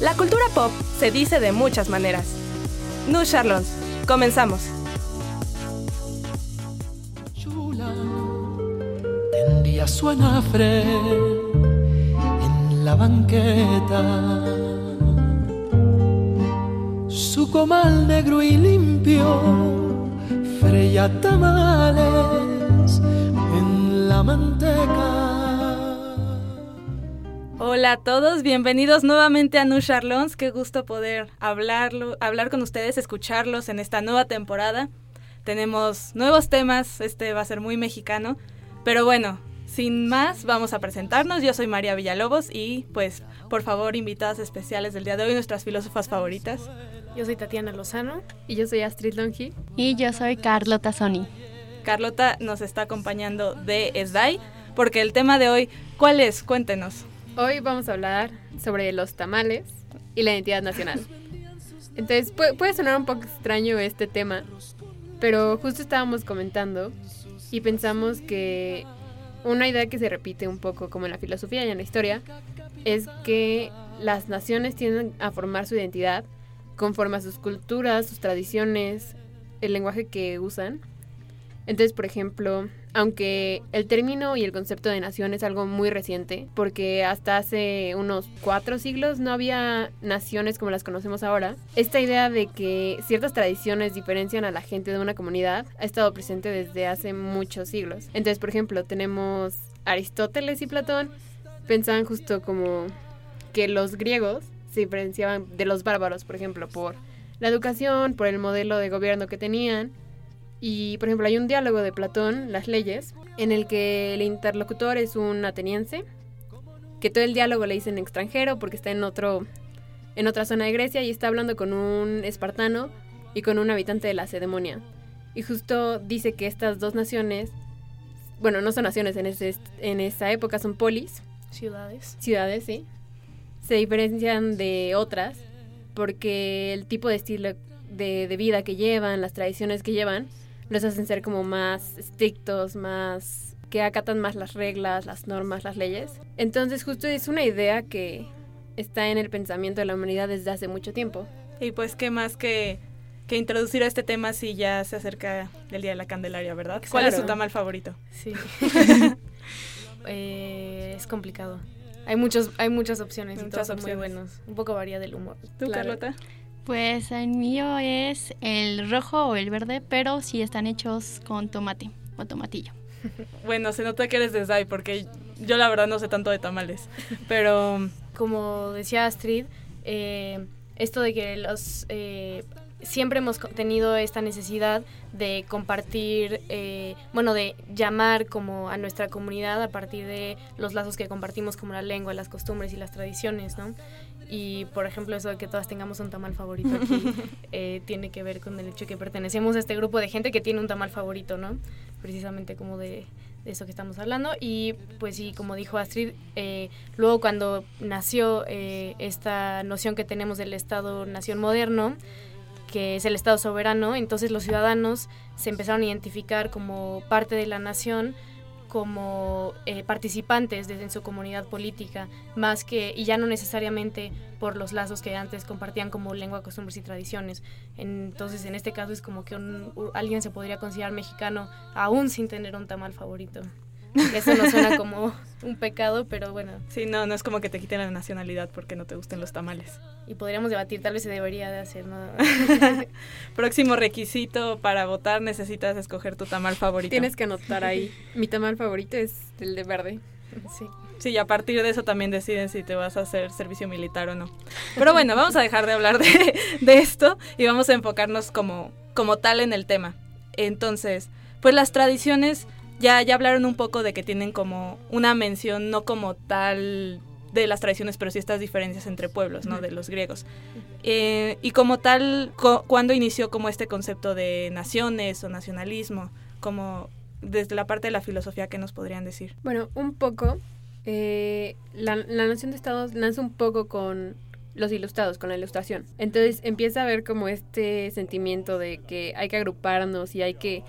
La cultura pop se dice de muchas maneras. Nu Charlons, comenzamos. Chula, tendía su anafre en la banqueta. Su comal negro y limpio freía tamales en la manteca. Hola a todos, bienvenidos nuevamente a Nu Charlons. Qué gusto poder hablarlo, hablar con ustedes, escucharlos en esta nueva temporada. Tenemos nuevos temas, este va a ser muy mexicano. Pero bueno, sin más, vamos a presentarnos. Yo soy María Villalobos y pues por favor invitadas especiales del día de hoy, nuestras filósofas favoritas. Yo soy Tatiana Lozano. Y yo soy Astrid Longi. Y yo soy Carlota Sony. Carlota nos está acompañando de SDAI porque el tema de hoy, ¿cuál es? Cuéntenos. Hoy vamos a hablar sobre los tamales y la identidad nacional. Entonces puede, sonar un poco extraño este tema, pero justo estábamos comentando y pensamos que una idea que se repite un poco como en la filosofía y en la historia es que las naciones tienden a formar su identidad conforme a sus culturas, sus tradiciones, el lenguaje que usan. Entonces, por ejemplo, aunque el término y el concepto de nación es algo muy reciente, porque hasta hace unos cuatro siglos no había naciones como las conocemos ahora, esta idea de que ciertas tradiciones diferencian a la gente de una comunidad ha estado presente desde hace muchos siglos. Entonces, por ejemplo, tenemos Aristóteles y Platón, pensaban justo como que los griegos se diferenciaban de los bárbaros, por ejemplo, por la educación, por el modelo de gobierno que tenían, y, por ejemplo, hay un diálogo de Platón, Las leyes, en el que el interlocutor es un ateniense, que todo el diálogo le dicen extranjero porque está en, otro, en otra zona de Grecia y está hablando con un espartano y con un habitante de la Cedemonia. Y justo dice que estas dos naciones, bueno, no son naciones en, ese, en esa época, son polis. Ciudades. Ciudades, sí. Se diferencian de otras porque el tipo de estilo de, de vida que llevan, las tradiciones que llevan, los hacen ser como más estrictos, más que acatan más las reglas, las normas, las leyes. Entonces justo es una idea que está en el pensamiento de la humanidad desde hace mucho tiempo. Y pues qué más que, que introducir a este tema si ya se acerca el Día de la Candelaria, ¿verdad? ¿Cuál es su tamal favorito? Sí. eh, es complicado. Hay muchos, hay muchas opciones muchas y todos opciones. muy buenos. Un poco varía del humor. ¿Tú, claro. Carlota? Pues el mío es el rojo o el verde, pero sí están hechos con tomate o tomatillo. Bueno, se nota que eres de Zay porque yo la verdad no sé tanto de tamales, pero... Como decía Astrid, eh, esto de que los... Eh, siempre hemos tenido esta necesidad de compartir, eh, bueno, de llamar como a nuestra comunidad a partir de los lazos que compartimos como la lengua, las costumbres y las tradiciones, ¿no? Y por ejemplo, eso de que todas tengamos un tamal favorito aquí eh, tiene que ver con el hecho de que pertenecemos a este grupo de gente que tiene un tamal favorito, ¿no? Precisamente como de, de eso que estamos hablando. Y pues sí, como dijo Astrid, eh, luego cuando nació eh, esta noción que tenemos del Estado-nación moderno, que es el Estado soberano, entonces los ciudadanos se empezaron a identificar como parte de la nación como eh, participantes desde su comunidad política, más que, y ya no necesariamente por los lazos que antes compartían como lengua, costumbres y tradiciones. Entonces, en este caso es como que alguien se podría considerar mexicano aún sin tener un tamal favorito. Eso no suena como un pecado, pero bueno. Sí, no, no es como que te quiten la nacionalidad porque no te gusten los tamales. Y podríamos debatir, tal vez se debería de hacer, ¿no? Próximo requisito para votar, necesitas escoger tu tamal favorito. Tienes que anotar ahí. Mi tamal favorito es el de verde. Sí. Sí, y a partir de eso también deciden si te vas a hacer servicio militar o no. Pero bueno, vamos a dejar de hablar de, de esto y vamos a enfocarnos como, como tal en el tema. Entonces, pues las tradiciones ya, ya hablaron un poco de que tienen como una mención, no como tal de las tradiciones, pero sí estas diferencias entre pueblos, ¿no? De los griegos. Eh, y como tal, cu- ¿cuándo inició como este concepto de naciones o nacionalismo? Como desde la parte de la filosofía, ¿qué nos podrían decir? Bueno, un poco. eh, la, la noción de estados nace un poco con los ilustrados, con la ilustración. Entonces empieza a haber como este sentimiento de que hay que agruparnos y hay que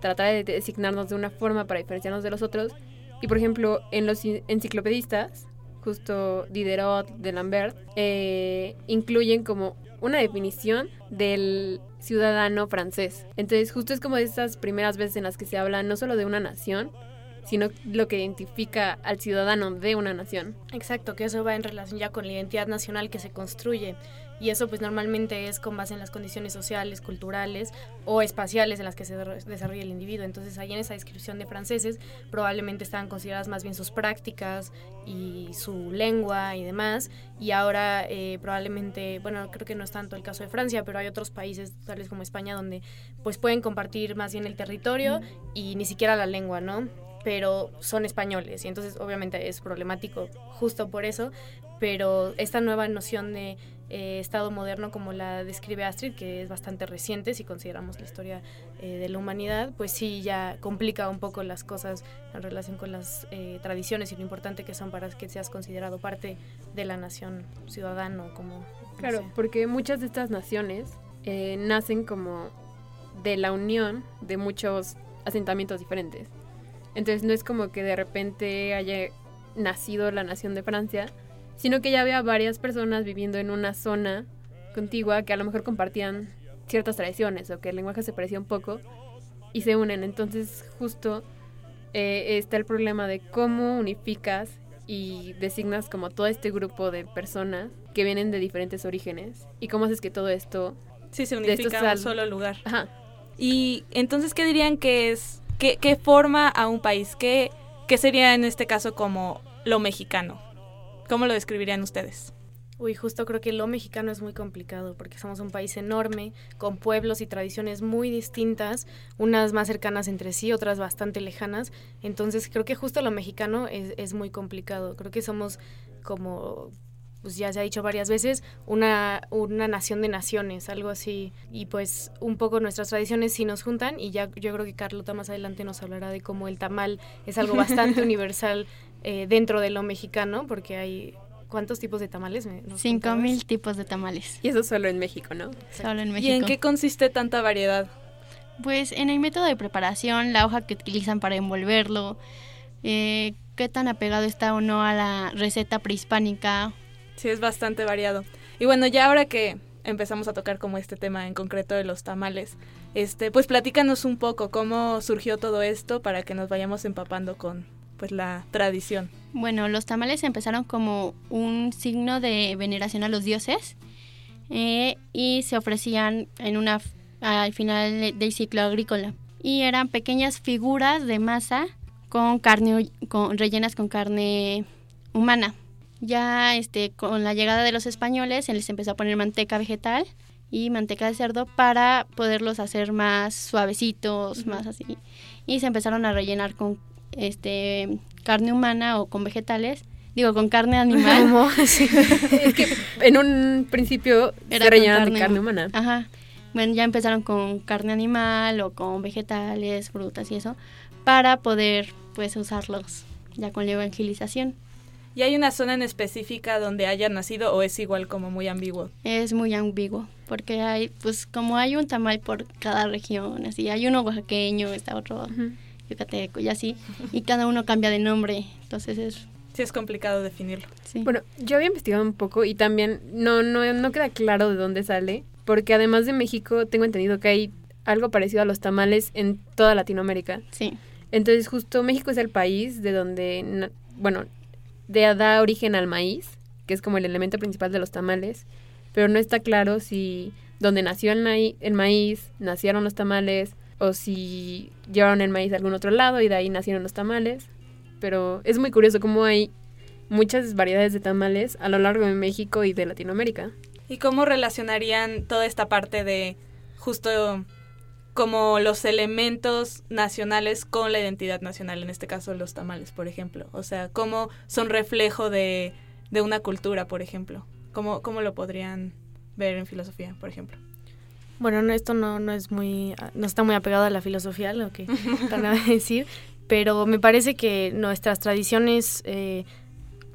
tratar de designarnos de una forma para diferenciarnos de los otros. Y por ejemplo, en los en- enciclopedistas, justo Diderot, de Lambert, eh, incluyen como una definición del ciudadano francés. Entonces justo es como de esas primeras veces en las que se habla no solo de una nación, sino lo que identifica al ciudadano de una nación. Exacto, que eso va en relación ya con la identidad nacional que se construye. Y eso pues normalmente es con base en las condiciones sociales, culturales o espaciales en las que se de- desarrolla el individuo. Entonces ahí en esa descripción de franceses probablemente estaban consideradas más bien sus prácticas y su lengua y demás. Y ahora eh, probablemente, bueno, creo que no es tanto el caso de Francia, pero hay otros países, tales como España, donde pues pueden compartir más bien el territorio y ni siquiera la lengua, ¿no? pero son españoles y entonces obviamente es problemático justo por eso, pero esta nueva noción de eh, Estado moderno como la describe Astrid, que es bastante reciente si consideramos la historia eh, de la humanidad, pues sí ya complica un poco las cosas en relación con las eh, tradiciones y lo importante que son para que seas considerado parte de la nación ciudadano, como... Claro, sé. porque muchas de estas naciones eh, nacen como de la unión de muchos asentamientos diferentes. Entonces no es como que de repente haya nacido la nación de Francia, sino que ya había varias personas viviendo en una zona contigua que a lo mejor compartían ciertas tradiciones o que el lenguaje se parecía un poco y se unen. Entonces justo eh, está el problema de cómo unificas y designas como todo este grupo de personas que vienen de diferentes orígenes y cómo haces que todo esto... Sí, se unifica en un solo lugar. Ajá. Y entonces, ¿qué dirían que es, qué, qué forma a un país? ¿Qué, ¿Qué sería en este caso como lo mexicano? ¿Cómo lo describirían ustedes? Uy, justo creo que lo mexicano es muy complicado porque somos un país enorme, con pueblos y tradiciones muy distintas, unas más cercanas entre sí, otras bastante lejanas. Entonces creo que justo lo mexicano es, es muy complicado. Creo que somos como, pues ya se ha dicho varias veces, una, una nación de naciones, algo así. Y pues un poco nuestras tradiciones sí nos juntan y ya yo creo que Carlota más adelante nos hablará de cómo el tamal es algo bastante universal eh, dentro de lo mexicano, porque hay... ¿Cuántos tipos de tamales? me- nos Cinco mil tipos de tamales, Y eso solo en México, ¿no? solo en ¿Y México. en qué consiste tanta variedad? Pues en el método de preparación, la hoja que utilizan para envolverlo, eh, qué tan apegado está o no a la receta prehispánica. Sí, es bastante variado. Y bueno, ya ahora que empezamos a tocar como este tema en concreto de los tamales, este, pues platícanos un poco cómo surgió todo esto para que nos vayamos empapando con pues la tradición. Bueno, los tamales empezaron como un signo de veneración a los dioses eh, y se ofrecían en una al final del ciclo agrícola y eran pequeñas figuras de masa con carne con, rellenas con carne humana. Ya este con la llegada de los españoles se les empezó a poner manteca vegetal y manteca de cerdo para poderlos hacer más suavecitos, más así. Y se empezaron a rellenar con este carne humana o con vegetales, digo con carne animal. ¿Cómo? Sí. es que en un principio Era se rellenan de carne- carne humana. Ajá. Bueno, ya empezaron con carne animal o con vegetales, frutas y eso, para poder pues usarlos ya con la evangelización. ¿Y hay una zona en específica donde haya nacido o es igual como muy ambiguo? Es muy ambiguo, porque hay, pues como hay un tamal por cada región, así, hay uno oaxaqueño, está otro. Yucateco y así, y cada uno cambia de nombre, entonces es, Sí es complicado definirlo. sí. Bueno, yo había investigado un poco y también no, no, no queda claro de dónde sale, porque además de México tengo entendido que hay algo parecido a los tamales en toda Latinoamérica. sí. Entonces justo México es el país de donde, bueno, de, da origen al maíz, que es como el elemento principal de los tamales, pero no está claro si donde nació el, maíz, el maíz nacieron los tamales o si llevaron el maíz a algún otro lado y de ahí nacieron los tamales. Pero es muy curioso cómo hay muchas variedades de tamales a lo largo de México y de Latinoamérica. ¿Y cómo relacionarían toda esta parte de justo como los elementos nacionales con la identidad nacional, en este caso los tamales, por ejemplo. O sea, cómo son reflejo de, de una cultura, por ejemplo. ¿Cómo, ¿Cómo lo podrían ver en filosofía, por ejemplo? Bueno, no, esto no, no es muy, no está muy apegado a la filosofía, lo que van a decir, pero me parece que nuestras tradiciones eh,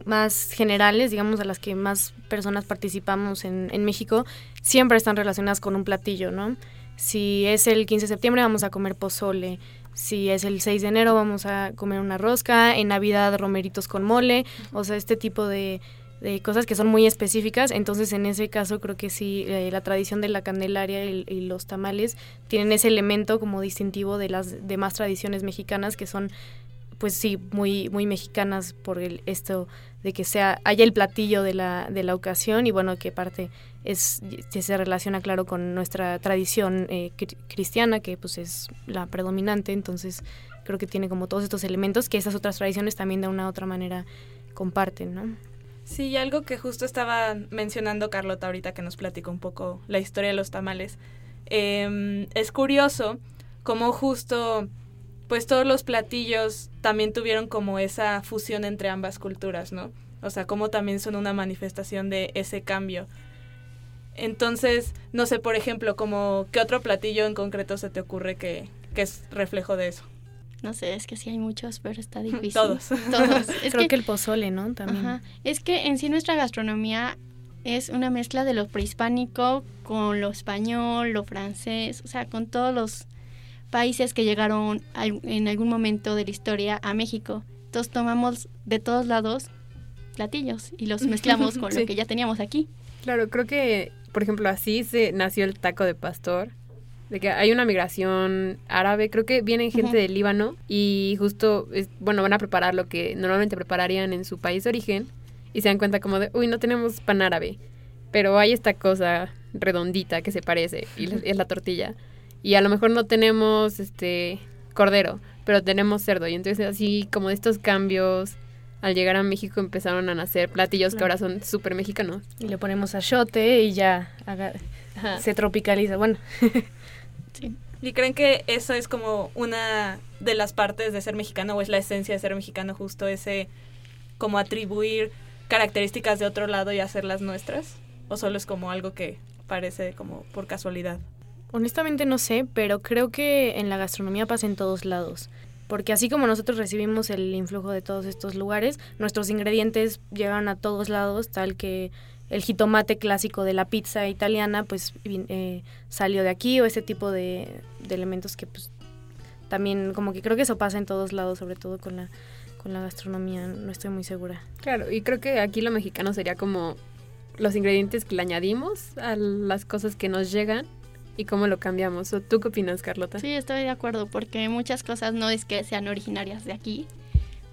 más generales, digamos, a las que más personas participamos en, en México, siempre están relacionadas con un platillo, ¿no? Si es el 15 de septiembre vamos a comer pozole, si es el 6 de enero vamos a comer una rosca, en Navidad romeritos con mole, o sea, este tipo de, de cosas que son muy específicas. Entonces, en ese caso, creo que sí, eh, la tradición de la Candelaria y, los tamales tienen ese elemento como distintivo de las demás tradiciones mexicanas que son, pues sí, muy, muy mexicanas por el, esto de que sea haya el platillo de la, de la ocasión y bueno, que parte es que se relaciona claro con nuestra tradición eh, cristiana, que pues es la predominante. Entonces, creo que tiene como todos estos elementos que esas otras tradiciones también de una u otra manera comparten, ¿no? Sí, algo que justo estaba mencionando Carlota ahorita que nos platicó un poco la historia de los tamales. Eh, es curioso cómo justo, pues todos los platillos también tuvieron como esa fusión entre ambas culturas, ¿no? O sea, cómo también son una manifestación de ese cambio. Entonces, no sé, por ejemplo, como qué otro platillo en concreto se te ocurre que, que es reflejo de eso. No sé, es que sí hay muchos, pero está difícil. Todos. Todos. Es Creo que, que, el pozole, ¿no? También. Ajá. Es que en sí nuestra gastronomía es una mezcla de lo prehispánico con lo español, lo francés, o sea, con todos los países que llegaron en algún momento de la historia a México. Entonces tomamos de todos lados platillos y los mezclamos con sí. lo que ya teníamos aquí. Claro, creo que, por ejemplo, así se nació el taco de pastor de que hay una migración árabe, creo que vienen gente uh -huh. del Líbano y justo, es, bueno, van a preparar lo que normalmente prepararían en su país de origen y se dan cuenta como de, uy, no tenemos pan árabe, pero hay esta cosa redondita que se parece y es la tortilla. Y a lo mejor no tenemos este cordero, pero tenemos cerdo. Y entonces así como estos cambios al llegar a México empezaron a nacer platillos claro. que ahora son súper mexicanos. Y le ponemos achote y ya haga, se tropicaliza. Bueno. Sí. ¿Y creen que eso es como una de las partes de ser mexicano o es la esencia de ser mexicano justo ese como atribuir características de otro lado y hacerlas nuestras? ¿O solo es como algo que parece como por casualidad? Honestamente no sé, pero creo que en la gastronomía pasa en todos lados. Porque así como nosotros recibimos el influjo de todos estos lugares, nuestros ingredientes llegan a todos lados, tal que el jitomate clásico de la pizza italiana pues eh, salió de aquí o ese tipo de, de, elementos que pues también como que creo que eso pasa en todos lados sobre todo con la con la gastronomía no estoy muy segura claro y creo que aquí lo mexicano sería como los ingredientes que le añadimos a las cosas que nos llegan y cómo lo cambiamos. ¿O ¿Tú qué opinas, Carlota? Sí, estoy de acuerdo, porque muchas cosas no es que sean originarias de aquí,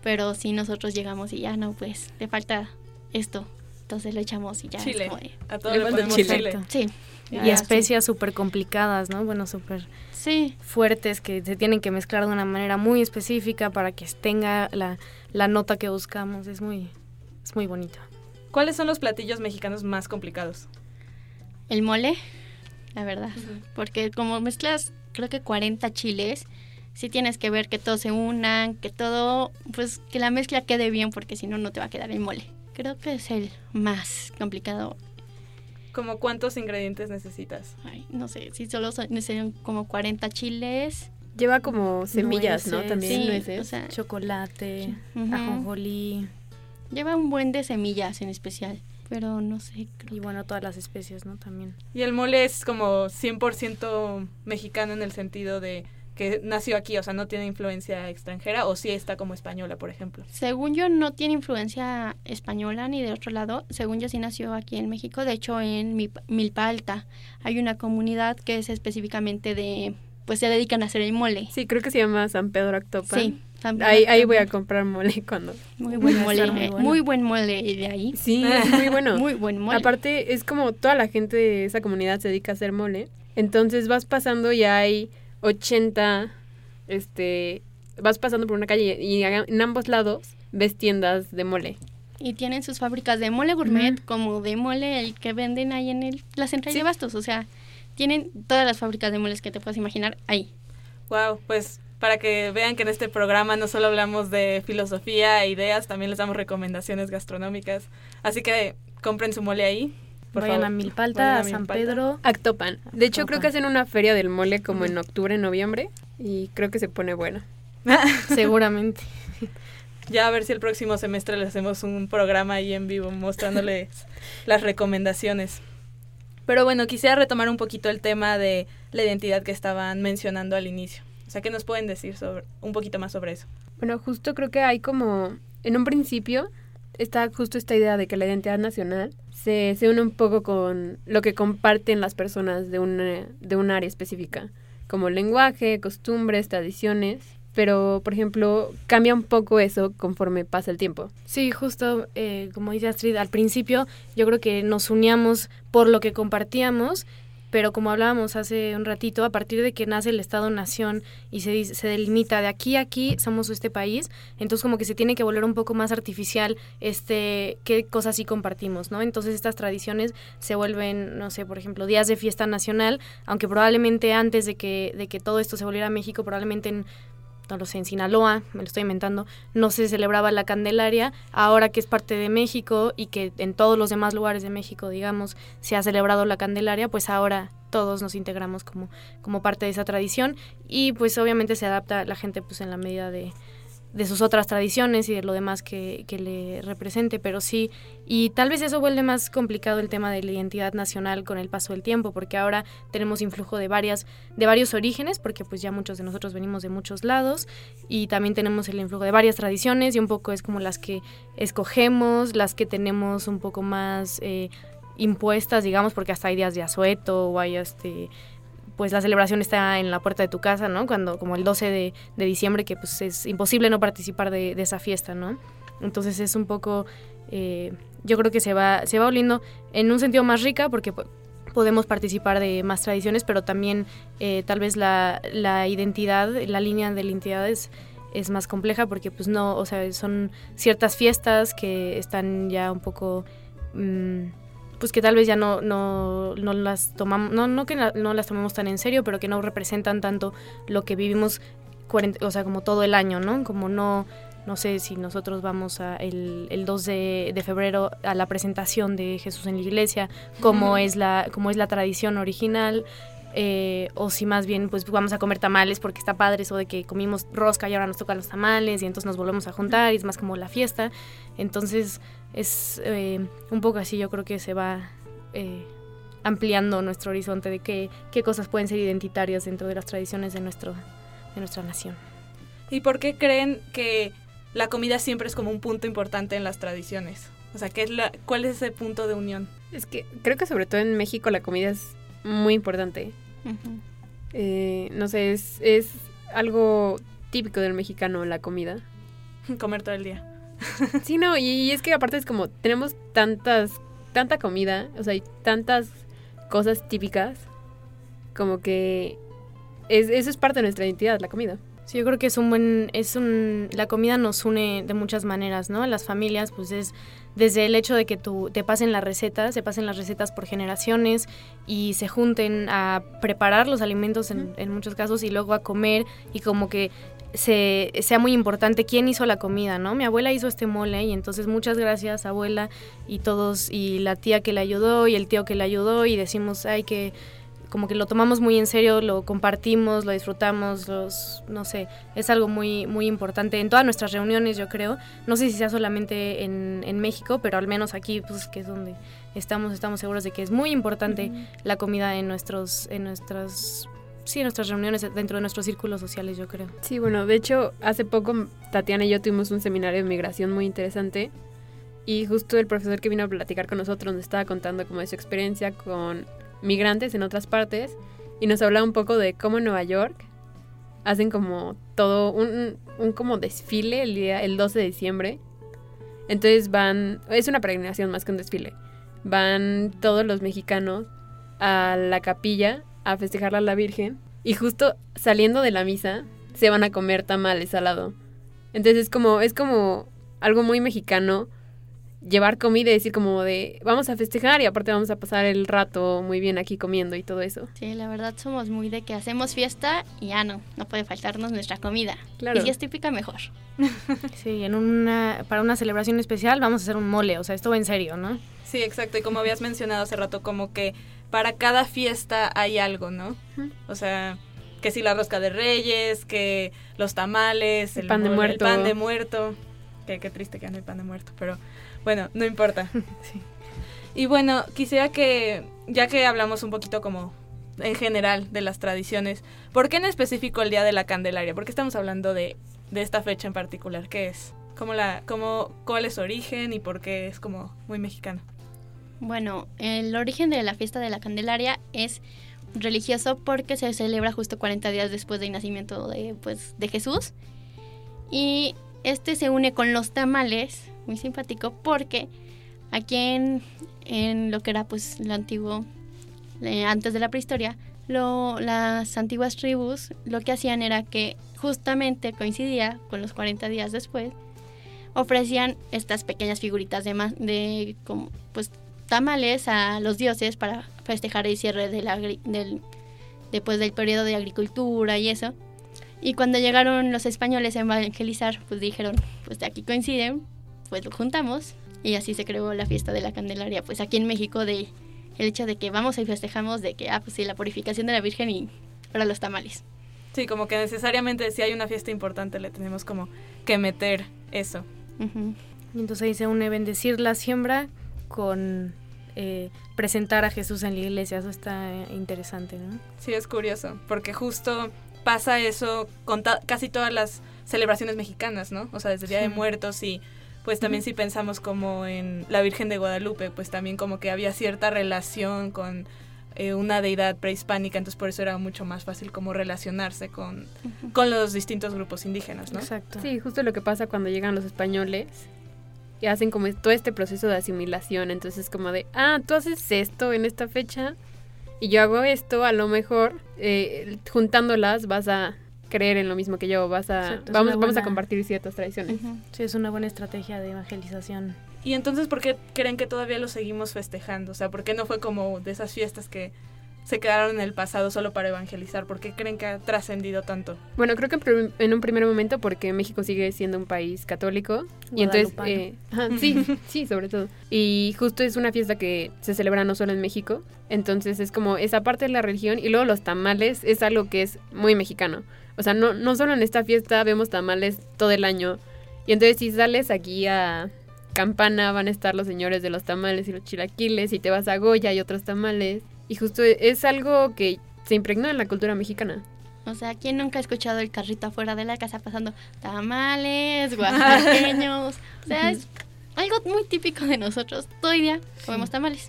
pero si nosotros llegamos y ya no, pues le falta esto, entonces le echamos y ya. Chile. Es como de, a todo le ponemos chile. chile. Sí. Ya, y especias súper sí. complicadas, ¿no? Bueno, súper sí. fuertes que se tienen que mezclar de una manera muy específica para que tenga la, la nota que buscamos. Es muy, es muy bonito. ¿Cuáles son los platillos mexicanos más complicados? El mole, la verdad. Uh -huh. Porque como mezclas, creo que 40 chiles, sí tienes que ver que todos se unan, que todo, pues que la mezcla quede bien, porque si no, no te va a quedar el mole. Creo que es el más complicado. ¿Como cuántos ingredientes necesitas? Ay, no sé, si solo son, necesitan como 40 chiles. Lleva como semillas, nueces, ¿no? También sí, nueces. O sea, chocolate, uh -huh. ajonjolí. Lleva un buen de semillas en especial pero no sé. y bueno, todas las especies, ¿no? También. Y el mole es como 100% mexicano en el sentido de que nació aquí, o sea, no tiene influencia extranjera o sí está como española, por ejemplo. Según yo no tiene influencia española ni de otro lado, según yo sí nació aquí en México, de hecho en Milpa Alta hay una comunidad que es específicamente de pues se dedican a hacer el mole. Sí, creo que se llama San Pedro Actopan. Sí. Ahí, ahí voy a comprar mole cuando... Muy buen mole, muy, bueno. muy, buen mole de ahí. Sí, es muy bueno. muy buen mole. Aparte, es como toda la gente de esa comunidad se dedica a hacer mole. Entonces vas pasando y hay 80, este... Vas pasando por una calle y en ambos lados ves tiendas de mole. Y tienen sus fábricas de mole gourmet, uh -huh. como de mole el que venden ahí en el, la central sí. de bastos. O sea, tienen todas las fábricas de moles que te puedas imaginar ahí. Wow, pues para que vean que en este programa no solo hablamos de filosofía e ideas, también les damos recomendaciones gastronómicas. Así que compren su mole ahí. Por Vayan a Milpalta, a, San Pedro. Actopan. De hecho, creo que hacen una feria del mole como en octubre, noviembre. Y creo que se pone buena. Seguramente. Ya a ver si el próximo semestre le hacemos un programa ahí en vivo mostrándoles las recomendaciones. Pero bueno, quisiera retomar un poquito el tema de la identidad que estaban mencionando al inicio. O sea, ¿qué nos pueden decir sobre un poquito más sobre eso? Bueno, justo creo que hay como, en un principio, está justo esta idea de que la identidad nacional se, se une un poco con lo que comparten las personas de un, de un área específica, como lenguaje, costumbres, tradiciones pero por ejemplo cambia un poco eso conforme pasa el tiempo. Sí, justo eh, como dice Astrid, al principio yo creo que nos uníamos por lo que compartíamos, pero como hablábamos hace un ratito, a partir de que nace el Estado-Nación y se, se delimita de aquí a aquí somos este país, entonces como que se tiene que volver un poco más artificial este qué cosas sí compartimos, ¿no? Entonces estas tradiciones se vuelven, no sé, por ejemplo, días de fiesta nacional, aunque probablemente antes de que, de que todo esto se volviera a México, probablemente en no lo sé, en Sinaloa, me lo estoy inventando, no se celebraba la Candelaria, ahora que es parte de México y que en todos los demás lugares de México, digamos, se ha celebrado la Candelaria, pues ahora todos nos integramos como, como parte de esa tradición y pues obviamente se adapta la gente pues en la medida de, de sus otras tradiciones y de lo demás que, que, le represente, pero sí, y tal vez eso vuelve más complicado el tema de la identidad nacional con el paso del tiempo, porque ahora tenemos influjo de varias, de varios orígenes, porque pues ya muchos de nosotros venimos de muchos lados, y también tenemos el influjo de varias tradiciones, y un poco es como las que escogemos, las que tenemos un poco más eh, impuestas, digamos, porque hasta hay días de asueto o hay este pues la celebración está en la puerta de tu casa, ¿no? Cuando, como el 12 de, diciembre, que pues es imposible no participar de, esa fiesta, ¿no? Entonces es un poco, eh, yo creo que se va, se va oliendo en un sentido más rica porque podemos participar de más tradiciones, pero también eh, tal vez la, la, identidad, la línea de la identidad es, es, más compleja porque pues no, o sea, son ciertas fiestas que están ya un poco... Mm, pues que tal vez ya no, no, no las tomamos, no, no que no las tomemos tan en serio, pero que no representan tanto lo que vivimos, o sea, como todo el año, ¿no? Como no, no sé si nosotros vamos a el, el 2 de, de, febrero a la presentación de Jesús en la iglesia, como, es, la, como es la tradición original, eh, o si más bien pues vamos a comer tamales porque está padre eso de que comimos rosca y ahora nos tocan los tamales y entonces nos volvemos a juntar y es más como la fiesta. Entonces es eh, un poco así, yo creo que se va eh, ampliando nuestro horizonte de qué, qué cosas pueden ser identitarias dentro de las tradiciones de, nuestro, de nuestra nación. ¿Y por qué creen que la comida siempre es como un punto importante en las tradiciones? O sea, ¿qué es la, ¿cuál es ese punto de unión? Es que creo que sobre todo en México la comida es muy importante. Eh, no sé, es, es algo típico del mexicano la comida. Comer todo el día. sí, no, y, es que aparte es como, tenemos tantas, tanta comida, o sea, hay tantas cosas típicas, como que es, eso es parte de nuestra identidad, la comida. Sí, yo creo que es un buen, es un, la comida nos une de muchas maneras, ¿no? Las familias, pues es desde el hecho de que tú te pasen las recetas, se pasen las recetas por generaciones y se junten a preparar los alimentos en, en muchos casos y luego a comer y como que se, sea muy importante quién hizo la comida, ¿no? Mi abuela hizo este mole y entonces muchas gracias abuela y todos y la tía que le ayudó y el tío que le ayudó y decimos, ay que como que lo tomamos muy en serio, lo compartimos, lo disfrutamos, los, no sé, es algo muy, muy importante en todas nuestras reuniones, yo creo. No sé si sea solamente en, en México, pero al menos aquí, pues que es donde estamos, estamos seguros de que es muy importante la comida en nuestros, en nuestros sí, nuestras reuniones dentro de nuestros círculos sociales, yo creo. Sí, bueno, de hecho, hace poco Tatiana y yo tuvimos un seminario de migración muy interesante y justo el profesor que vino a platicar con nosotros nos estaba contando como de su experiencia con migrantes en otras partes y nos hablaba un poco de cómo en Nueva York hacen como todo un, un como desfile el día el 12 de diciembre. Entonces van, es una peregrinación más que un desfile. Van todos los mexicanos a la capilla a festejarla a la Virgen y justo saliendo de la misa se van a comer tamales al lado. Entonces es como, es como algo muy mexicano llevar comida y decir como de vamos a festejar y aparte vamos a pasar el rato muy bien aquí comiendo y todo eso. Sí, la verdad somos muy de que hacemos fiesta y ya no, no puede faltarnos nuestra comida. Claro. Y si es típica, mejor. Sí, en una, para una celebración especial vamos a hacer un mole, o sea, esto va en serio, ¿no? Sí, exacto. Y como habías mencionado hace rato, como que para cada fiesta hay algo, ¿no? O sea, que si la rosca de reyes, que los tamales, El pan de muerto. El pan de muerto. Que qué triste que no hay pan de muerto, pero bueno, no importa. Y bueno, quisiera que, ya que hablamos un poquito como en general de las tradiciones, ¿por qué en específico el Día de la Candelaria? ¿Por qué estamos hablando de, de esta fecha en particular? ¿Qué es? ¿Cómo la, cómo, ¿Cuál es su origen y por qué es como muy mexicano? Bueno, el origen de la fiesta de la Candelaria es religioso porque se celebra justo 40 días después del nacimiento de, pues, de Jesús. Y este se une con los tamales, muy simpático, porque aquí en, en lo que era pues lo antiguo, eh, antes de la prehistoria, lo, las antiguas tribus lo que hacían era que justamente coincidía con los 40 días después, ofrecían estas pequeñas figuritas de, de pues, tamales a los dioses para festejar el cierre de la del, después del periodo de agricultura y eso. Y cuando llegaron los españoles a evangelizar, pues dijeron, pues de aquí coinciden, pues lo juntamos. Y así se creó la fiesta de la Candelaria, pues aquí en México, de el hecho de que vamos y festejamos de que, ah, pues sí, la purificación de la Virgen y para los tamales. Sí, como que necesariamente si hay una fiesta importante le tenemos como que meter eso. Ujú. Y entonces ahí se une bendecir la siembra con eh, presentar a Jesús en la iglesia. Eso está eh, interesante, ¿no? Sí, es curioso, porque justo pasa eso con ta- casi todas las celebraciones mexicanas, ¿no? O sea, desde el Día de. Muertos y pues también si pensamos como en la Virgen de Guadalupe, pues también como que había cierta relación con eh, una deidad prehispánica, entonces por eso era mucho más fácil como relacionarse con, con los distintos grupos indígenas, ¿no? Exacto. Sí, justo lo que pasa cuando llegan los españoles y hacen como todo este proceso de asimilación. Entonces es como de, ah, tú haces esto en esta fecha y yo hago esto, a lo mejor eh, juntándolas vas a creer en lo mismo que yo, vas a, vamos, vamos a compartir ciertas tradiciones. Sí, es una buena estrategia de evangelización. Y entonces, ¿por qué creen que todavía lo seguimos festejando? O sea, ¿por qué no fue como de esas fiestas que se quedaron en el pasado solo para evangelizar? ¿Por qué creen que ha trascendido tanto? Bueno, creo que en un primer momento porque México sigue siendo un país católico y entonces eh, ajá, sí, sí, sobre todo. Y justo es una fiesta que se celebra no solo en México, entonces es como esa parte de la religión y luego los tamales es algo que es muy mexicano. O sea, no, no solo en esta fiesta vemos tamales todo el año. Y entonces si sales aquí a Campana van a estar los señores de los tamales y los chilaquiles y te vas a Goya y otros tamales. Y justo es algo que se impregnó en la cultura mexicana. O sea, ¿quién nunca ha escuchado el carrito afuera de la casa pasando tamales, oaxaqueños? o sea, es algo muy típico de nosotros. Todo el día comemos tamales.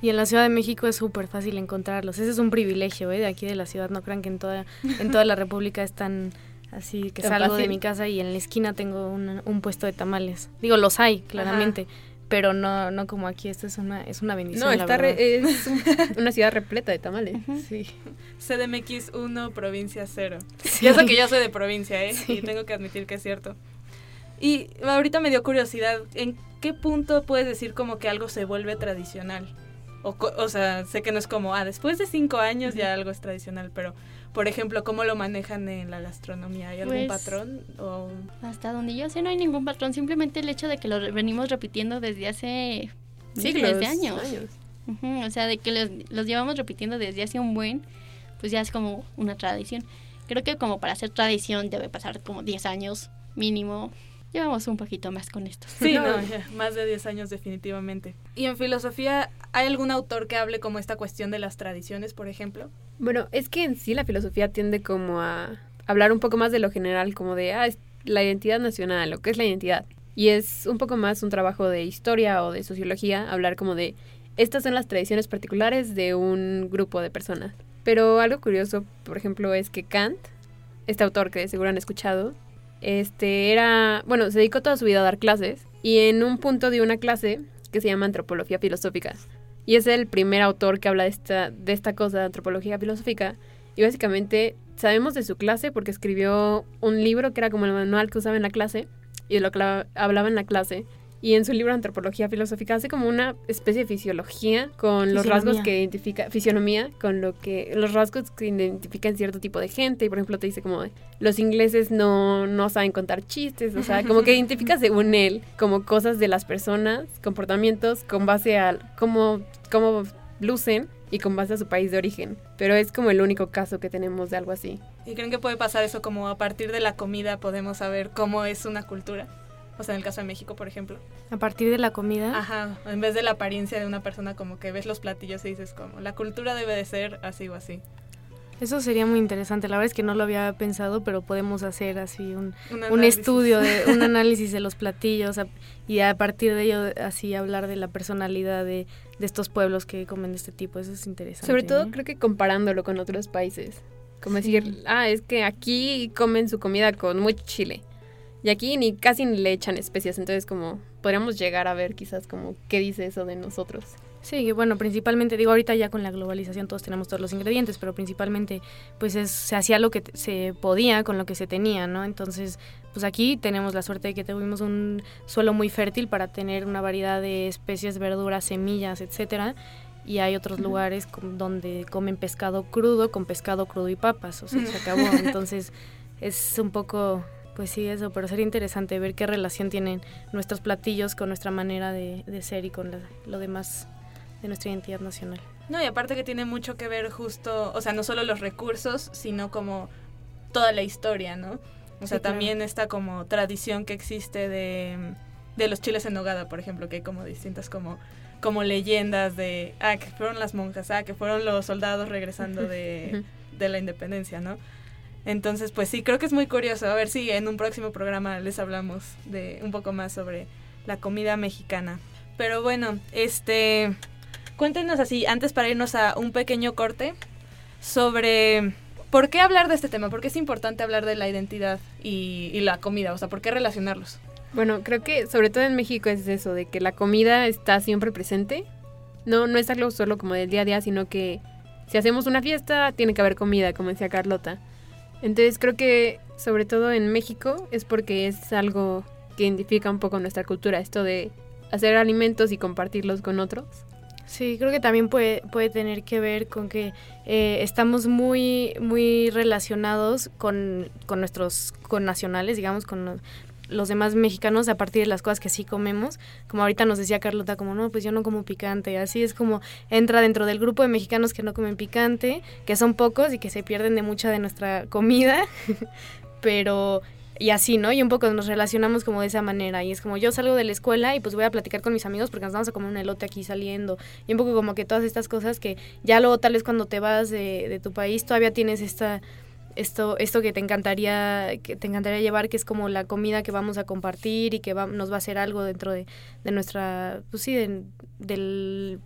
Y en la Ciudad de México es súper fácil encontrarlos. Ese es un privilegio, ¿eh? De aquí de la ciudad. No crean que en toda, en toda la República están así que Tan salgo de mi casa y en la esquina tengo un, un puesto de tamales. Digo, los hay, claramente. Pero no, no como aquí. Esto es una, es una bendición. No, la está verdad. re- es un- una ciudad repleta de tamales. Sí. CDMX 1, provincia 0. Y eso que yo soy de provincia, ¿eh? Y tengo que admitir que es cierto. Y ahorita me dio curiosidad, ¿en qué punto puedes decir como que algo se vuelve tradicional? O, o sea, sé que no es como, ah, después de cinco años ya algo es tradicional, pero, por ejemplo, ¿cómo lo manejan en la gastronomía? ¿Hay algún Pues- patrón? O... Hasta donde yo sé no hay ningún patrón. Simplemente el hecho de que lo venimos repitiendo desde hace Siglos, miles de años. años. Ujú, O sea, de que los, los llevamos repitiendo desde hace un buen, pues ya es como una tradición. Creo que como para hacer tradición debe pasar como 10 años mínimo. Llevamos un poquito más con esto. Sí, no, ya, más de 10 años definitivamente. ¿Y en filosofía hay algún autor que hable como esta cuestión de las tradiciones, por ejemplo? Bueno, es que en sí la filosofía tiende como a hablar un poco más de lo general, como de ah, es la identidad nacional, lo que es la identidad. Y es un poco más un trabajo de historia o de sociología, hablar como de estas son las tradiciones particulares de un grupo de personas. Pero algo curioso, por ejemplo, es que Kant, este autor que seguro han escuchado, este era, bueno, se dedicó toda su vida a dar clases y en un punto dio una clase que se llama antropología filosófica. Y es el primer autor que habla de esta, de esta cosa de antropología filosófica. Y básicamente sabemos de su clase porque escribió un libro que era como el manual que usaba en la clase y de lo que la- hablaba en la clase. Y en su libro Antropología Filosófica hace como una especie de fisiología con los rasgos que identifica, fisionomía, con lo que, los rasgos que identifican cierto tipo de gente. Y por ejemplo te dice como los ingleses no, no saben contar chistes, o sea, como que identifica según él como cosas de las personas, comportamientos con base a cómo, cómo lucen y con base a su país de origen. Pero es como el único caso que tenemos de algo así. ¿Y creen que puede pasar eso como a partir de la comida podemos saber cómo es una cultura? O sea, en el caso de México, por ejemplo. A partir de la comida. Ajá, en vez de la apariencia de una persona, como que ves los platillos y dices como, la cultura debe de ser así o así. Eso sería muy interesante. La verdad es que no lo había pensado, pero podemos hacer así un, un, estudio, de, un análisis de los platillos y a partir de ello así hablar de la personalidad de, de, estos pueblos que comen de este tipo. Eso es interesante. Sobre todo creo que comparándolo con otros países. Como decir, ah, es que aquí comen su comida con mucho chile. Y aquí ni casi ni le echan especias, entonces como podríamos llegar a ver quizás como qué dice eso de nosotros. Sí, bueno, principalmente, digo, ahorita ya con la globalización todos tenemos todos los ingredientes, pero principalmente pues es, se hacía lo que se podía con lo que se tenía, ¿no? Entonces, pues aquí tenemos la suerte de que tuvimos un suelo muy fértil para tener una variedad de especies, verduras, semillas, etcétera, y hay otros lugares donde comen pescado crudo con pescado crudo y papas, o sea, se acabó. Entonces, es un poco pues sí, eso, pero sería interesante ver qué relación tienen nuestros platillos con nuestra manera de, ser y con lo demás de nuestra identidad nacional. No, y aparte que tiene mucho que ver justo, o sea, no solo los recursos, sino como toda la historia, ¿no? O sea, también esta como tradición que existe de, de los chiles en nogada, por ejemplo, que hay como distintas como como leyendas de, ah, que fueron las monjas, ah, que fueron los soldados regresando de, de la independencia, ¿no? Entonces, pues sí, creo que es muy curioso. A ver si en un próximo programa les hablamos de un poco más sobre la comida mexicana. Pero bueno, este cuéntenos así, antes para irnos a un pequeño corte, sobre por qué hablar de este tema, por qué es importante hablar de la identidad y, y la comida, o sea, por qué relacionarlos. Bueno, creo que sobre todo en México es eso, de que la comida está siempre presente. No, no es algo solo como del día a día, sino que si hacemos una fiesta, tiene que haber comida, como decía Carlota. Entonces creo que sobre todo en México es porque es algo que identifica un poco nuestra cultura, esto de hacer alimentos y compartirlos con otros. Sí, creo que también puede, puede tener que ver con que eh, estamos muy, muy relacionados con, con nuestros connacionales, digamos, con demás mexicanos a partir de las cosas que sí comemos. Como ahorita nos decía Carlota, como no, pues yo no como picante. Así es como entra dentro del grupo de mexicanos que no comen picante, que son pocos y que se pierden de mucha de nuestra comida. Pero y así, ¿no? Y un poco nos relacionamos como de esa manera. Y es como yo salgo de la escuela y pues voy a platicar con mis amigos porque nos vamos a comer un elote aquí saliendo. Y un poco como que todas estas cosas que ya luego tal vez cuando te vas de, de tu país todavía tienes esta esto, esto que te encantaría, que te encantaría llevar, que es como la comida que vamos a compartir y que nos va a hacer algo dentro de, de nuestra, pues sí, de,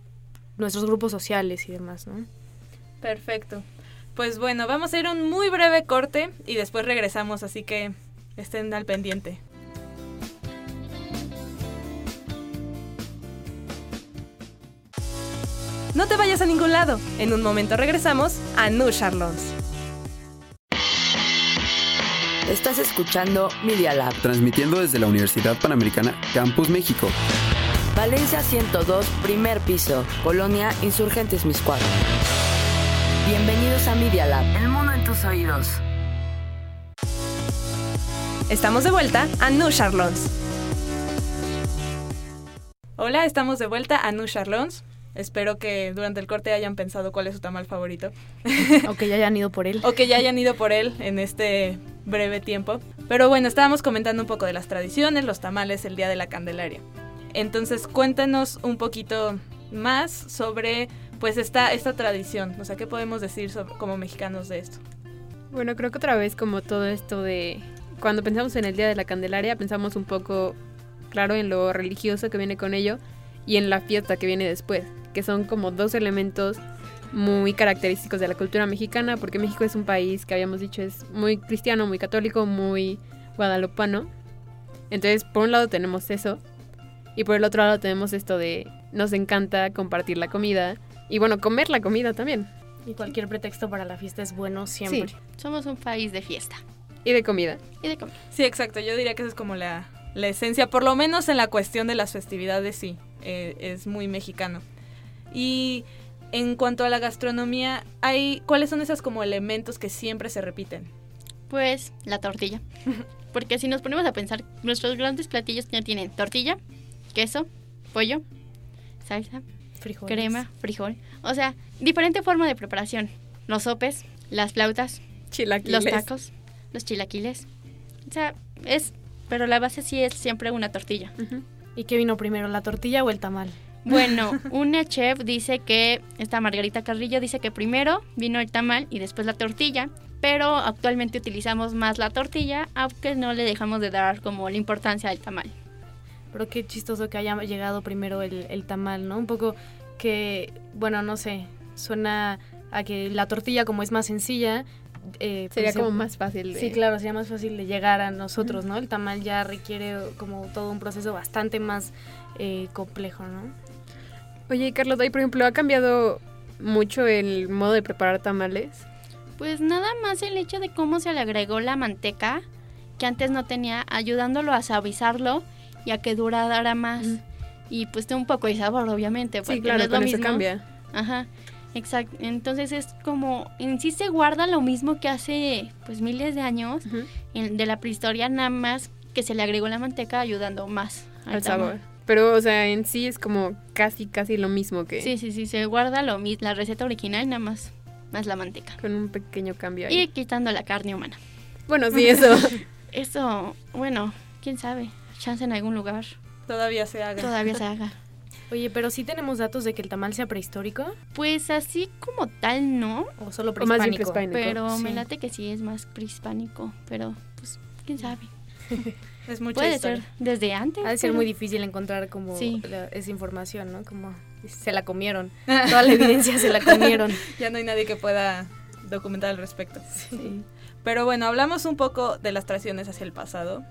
nuestros grupos sociales y demás, ¿no? Perfecto. Pues bueno, vamos a ir a un muy breve corte y después regresamos, así que estén al pendiente. No te vayas a ningún lado. En un momento regresamos a New Charlotte. Estás escuchando Media Lab. Transmitiendo desde la Universidad Panamericana Campus México. Valencia 102, primer piso. Colonia Insurgentes Miscuad. Bienvenidos a Media Lab. El mundo en tus oídos. Estamos de vuelta a New Charlons. Hola, estamos de vuelta a New Charlons. Espero que durante el corte hayan pensado cuál es su tamal favorito. o que ya hayan ido por él. o que ya hayan ido por él en este breve tiempo. Pero bueno, estábamos comentando un poco de las tradiciones, los tamales, el Día de la Candelaria. Entonces, cuéntanos un poquito más sobre pues esta, esta tradición. O sea, ¿qué podemos decir como mexicanos de esto? Bueno, creo que otra vez como todo esto de... Cuando pensamos en el Día de la Candelaria, pensamos un poco, claro, en lo religioso que viene con ello y en la fiesta que viene después, que son como dos elementos muy característicos de la cultura mexicana, porque México es un país que habíamos dicho es muy cristiano, muy católico, muy guadalupano. Entonces, por un lado tenemos eso, y por el otro lado tenemos esto de nos encanta compartir la comida, y bueno, comer la comida también. Y cualquier pretexto para la fiesta es bueno siempre. Somos un país de fiesta. Y de comida. Y de comida. Sí, exacto. Yo diría que esa es como la, la esencia, por lo menos en la cuestión de las festividades, sí, eh, es muy mexicano. Y en cuanto a la gastronomía, hay ¿cuáles son esos como elementos que siempre se repiten? Pues la tortilla. Porque si nos ponemos a pensar, nuestros grandes platillos ya tienen tortilla, queso, pollo, salsa, crema, frijol. O sea, diferente forma de preparación. Los sopes, las flautas, los tacos, los chilaquiles. O sea, es, pero la base sí es siempre una tortilla. ¿Y qué vino primero, la tortilla o el tamal? Bueno, una chef dice que, esta Margarita Carrillo dice que primero vino el tamal y después la tortilla, pero actualmente utilizamos más la tortilla, aunque no le dejamos de dar como la importancia al tamal. Pero qué chistoso que haya llegado primero el, tamal, ¿no? Un poco que, bueno, no sé, suena a que la tortilla como es más sencilla, eh, pues sería como más fácil de... Sí, claro, sería más fácil de llegar a nosotros, ¿no? El tamal ya requiere como todo un proceso bastante más eh, complejo, ¿no? Oye, Carlos, ahí por ejemplo, ¿ha cambiado mucho el modo de preparar tamales? Pues nada más el hecho de cómo se le agregó la manteca, que antes no tenía, ayudándolo a suavizarlo y a que durara más. Y pues tiene un poco de sabor, obviamente. Sí, claro, no es lo cambia. Ajá, exacto. Entonces es como, en sí se guarda lo mismo que hace pues miles de años de la prehistoria, nada más que se le agregó la manteca ayudando más al, sabor. Pero, o sea, en sí es como casi, casi lo mismo que... Sí, sí, sí, se guarda lo mismo, la receta original nada más, más la manteca. Con un pequeño cambio ahí. Y quitando la carne humana. Bueno, sí, eso. eso, bueno, quién sabe, chance en algún lugar. Todavía se haga. Todavía se haga. Oye, pero sí tenemos datos de que el tamal sea prehistórico. Pues así como tal, no. O solo prehispánico. Pero me late que sí es más prehispánico. Pero, pues, quién sabe. Es mucha Puede ser desde antes. Ha de ser muy difícil encontrar como esa información, ¿no? Como se la comieron. Toda la evidencia se la comieron. ya no hay nadie que pueda documentar al respecto. Sí. Pero bueno, hablamos un poco de las tradiciones hacia el pasado.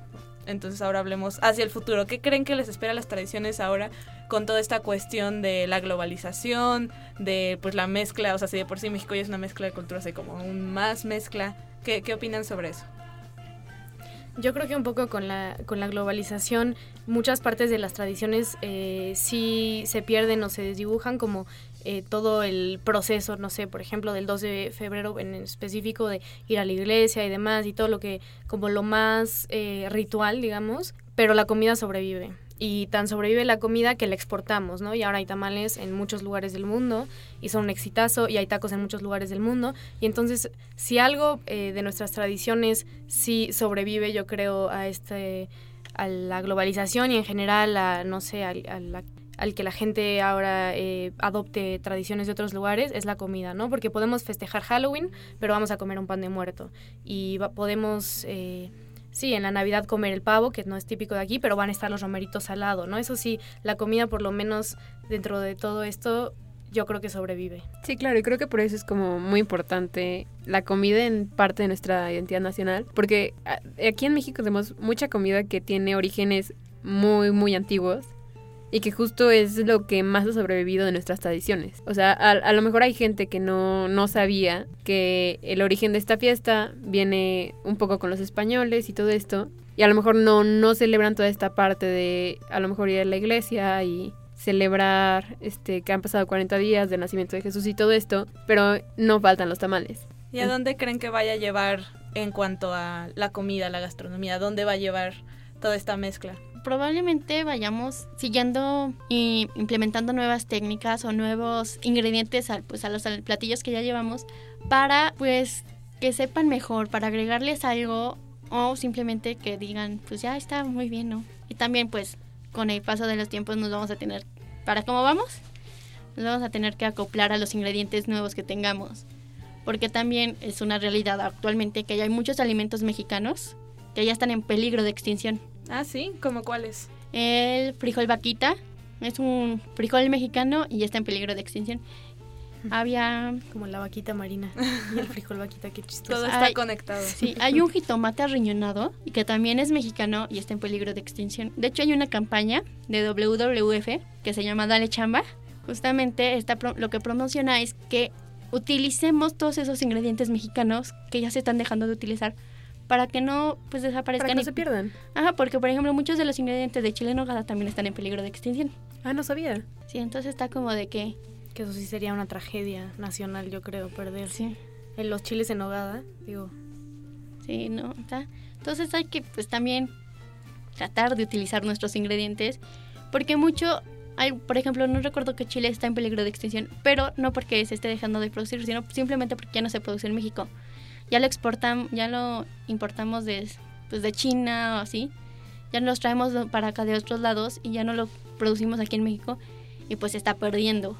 Entonces ahora hablemos hacia el futuro. ¿Qué creen que les espera las tradiciones ahora con toda esta cuestión de la globalización, de pues la mezcla? O sea, si de por sí México ya es una mezcla de culturas, hay como aún más mezcla. ¿Qué, qué opinan sobre eso? Yo creo que un poco con la, con la globalización muchas partes de las tradiciones eh, sí se pierden o se desdibujan como eh, todo el proceso, no sé, por ejemplo, del 2 de febrero en específico de ir a la iglesia y demás y todo lo que como lo más eh, ritual, digamos, pero la comida sobrevive y tan sobrevive la comida que la exportamos, ¿no? Y ahora hay tamales en muchos lugares del mundo y son un exitazo y hay tacos en muchos lugares del mundo. Y entonces, si algo eh, de nuestras tradiciones sí sobrevive, yo creo, a este a la globalización y en general a, no sé, al, que la gente ahora eh, adopte tradiciones de otros lugares es la comida, ¿no? Porque podemos festejar Halloween, pero vamos a comer un pan de muerto. Y podemos... Eh, sí, en la Navidad comer el pavo, que no es típico de aquí, pero van a estar los romeritos al lado, ¿no? Eso sí, la comida por lo menos dentro de todo esto yo creo que sobrevive. Sí, claro, y creo que por eso es como muy importante la comida en parte de nuestra identidad nacional, porque aquí en México tenemos mucha comida que tiene orígenes muy, muy antiguos y que justo es lo que más ha sobrevivido de nuestras tradiciones. O sea, a, lo mejor hay gente que no, no sabía que el origen de esta fiesta viene un poco con los españoles y todo esto, y a lo mejor no, no celebran toda esta parte de a lo mejor ir a la iglesia y celebrar este que han pasado 40 días del nacimiento de Jesús y todo esto, pero no faltan los tamales. ¿Y a dónde creen que vaya a llevar en cuanto a la comida, la gastronomía? ¿A dónde va a llevar toda esta mezcla? Probablemente vayamos siguiendo e implementando nuevas técnicas o nuevos ingredientes a, pues, a los platillos que ya llevamos para pues que sepan mejor, para agregarles algo o simplemente que digan pues ya está muy bien, ¿no? Y también pues con el paso de los tiempos nos vamos a tener, para cómo vamos, nos vamos a tener que acoplar a los ingredientes nuevos que tengamos. Porque también es una realidad actualmente que hay muchos alimentos mexicanos que ya están en peligro de extinción. Ah, sí, ¿cómo cuáles? El frijol vaquita. Es un frijol mexicano y está en peligro de extinción. Había... Como la vaquita marina y el frijol vaquita, qué chistoso. Todo está conectado. Sí, hay un jitomate arriñonado y que también es mexicano y está en peligro de extinción. De hecho, hay una campaña de WWF que se llama Dale Chamba. Justamente está lo que promociona es que utilicemos todos esos ingredientes mexicanos que ya se están dejando de utilizar para que no pues desaparezcan. Para que no se pierdan. Ajá, porque por ejemplo muchos de los ingredientes de chile en nogada también están en peligro de extinción. Ah, no sabía. Sí, entonces está como de que Que eso sí sería una tragedia nacional, yo creo, perder. Sí. En los chiles en nogada, digo. Sí, no, está. Entonces hay que pues también tratar de utilizar nuestros ingredientes porque mucho hay, por ejemplo, no recuerdo que Chile está en peligro de extinción, pero no porque se esté dejando de producir, sino simplemente porque ya no se produce en México. Ya lo exportamos, ya lo importamos de pues de China o así. Ya nos traemos para acá de otros lados y ya no lo producimos aquí en México y pues se está perdiendo.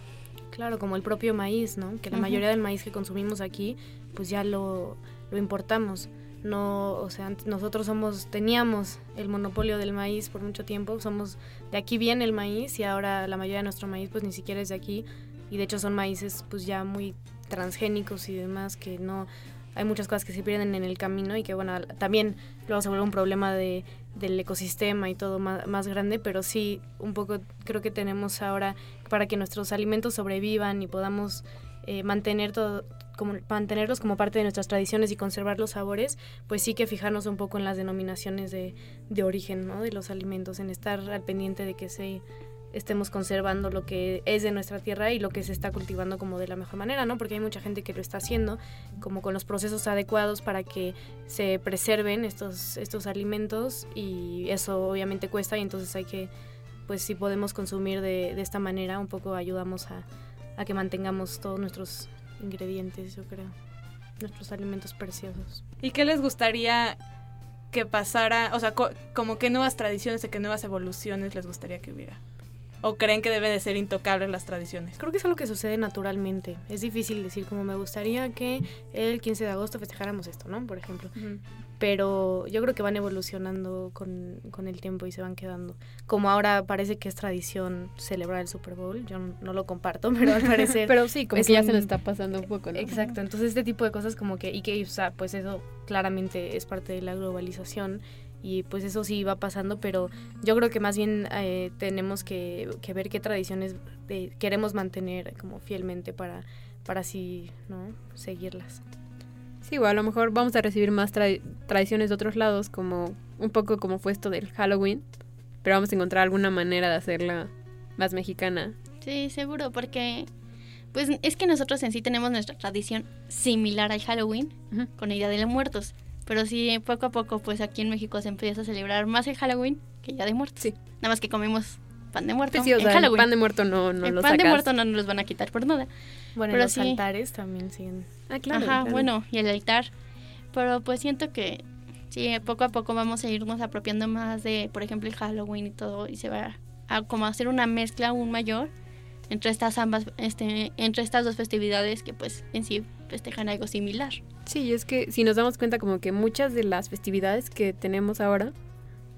Claro, como el propio maíz, ¿no? Que la Ujú. mayoría del maíz que consumimos aquí, pues ya lo, lo importamos. No, o sea, nosotros somos, teníamos el monopolio del maíz por mucho tiempo, somos, de aquí viene el maíz y ahora la mayoría de nuestro maíz pues ni siquiera es de aquí y de hecho son maíces pues ya muy transgénicos y demás que no, hay muchas cosas que se pierden en el camino y que bueno, también luego se vuelve un problema de, del ecosistema y todo más, más grande, pero sí, un poco creo que tenemos ahora para que nuestros alimentos sobrevivan y podamos eh, mantener todo como mantenerlos como parte de nuestras tradiciones y conservar los sabores, pues sí que fijarnos un poco en las denominaciones de, de origen ¿no? de los alimentos, en estar al pendiente de que se estemos conservando lo que es de nuestra tierra y lo que se está cultivando como de la mejor manera, ¿no? Porque hay mucha gente que lo está haciendo como con los procesos adecuados para que se preserven estos, estos alimentos y eso obviamente cuesta y entonces hay que, pues si podemos consumir de, de esta manera, un poco ayudamos a, a que mantengamos todos nuestros ingredientes, yo creo, nuestros alimentos preciosos. ¿Y qué les gustaría que pasara? O sea, co- como que nuevas tradiciones, o qué nuevas evoluciones les gustaría que hubiera. ¿O creen que deben de ser intocables las tradiciones? Creo que es algo que sucede naturalmente. Es difícil decir como me gustaría que el 15 de agosto festejáramos esto, ¿no? Por ejemplo. Pero yo creo que van evolucionando con, con el tiempo y se van quedando. Como ahora parece que es tradición celebrar el Super Bowl. Yo no, no lo comparto, pero al parecer... Pero sí, como es que ya un- se nos está pasando un poco, ¿no? Exacto, entonces este tipo de cosas como que, y que, o sea, pues eso claramente es parte de la globalización y pues eso sí va pasando, pero yo creo que más bien eh, tenemos que, que ver qué tradiciones eh, queremos mantener como fielmente para, para así, ¿no? Seguirlas. Sí, o a lo mejor vamos a recibir más tra- tradiciones de otros lados, como un poco como fue esto del Halloween, pero vamos a encontrar alguna manera de hacerla más mexicana. Sí, seguro, porque pues es que nosotros en sí tenemos nuestra tradición similar al Halloween con el Día de los Muertos. Pero sí, poco a poco, pues aquí en México se empieza a celebrar más el Halloween que Día de Muertos. Sí. Nada más que comemos pan de muerto Pues sí, o en sea, el Halloween. pan de muerto no, no el lo pan de muerto no nos los van a quitar por nada. Bueno, Pero los sí. altares también siguen. Ah, claro. Ajá, claro. bueno, y el altar. Pero pues siento que sí, poco a poco vamos a irnos apropiando más de, por ejemplo, el Halloween y todo, y se va a como hacer una mezcla aún mayor entre estas ambas, este, entre estas dos festividades que pues en sí festejan algo similar. Sí, y es que si nos damos cuenta como que muchas de las festividades que tenemos ahora